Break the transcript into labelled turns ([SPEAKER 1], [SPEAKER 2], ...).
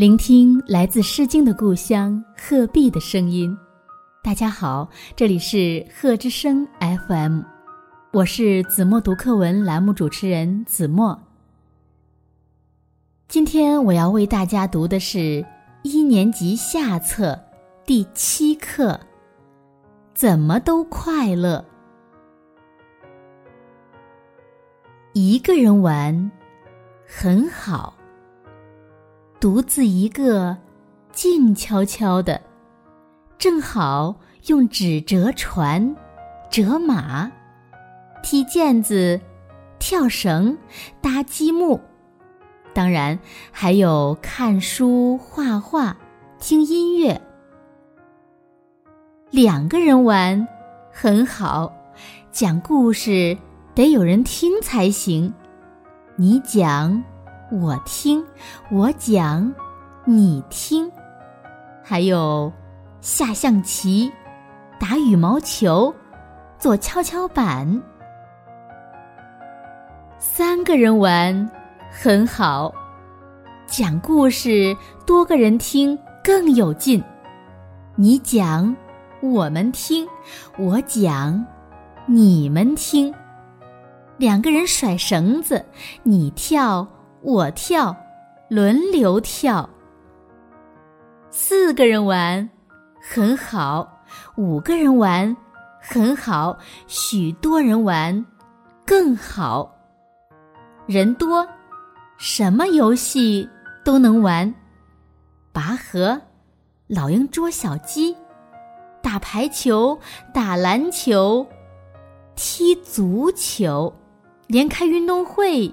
[SPEAKER 1] 聆听来自《诗经》的故乡鹤壁的声音。大家好，这里是鹤之声 FM，我是子墨读课文栏目主持人子墨。今天我要为大家读的是一年级下册第七课《怎么都快乐》。一个人玩很好。独自一个，静悄悄的，正好用纸折船、折马、踢毽子、跳绳、搭积木，当然还有看书、画画、听音乐。两个人玩很好，讲故事得有人听才行。你讲。我听，我讲，你听，还有下象棋、打羽毛球、做跷跷板。三个人玩很好，讲故事多个人听更有劲。你讲，我们听；我讲，你们听。两个人甩绳子，你跳。我跳，轮流跳。四个人玩很好，五个人玩很好，许多人玩更好。人多，什么游戏都能玩：拔河、老鹰捉小鸡、打排球、打篮球、踢足球，连开运动会。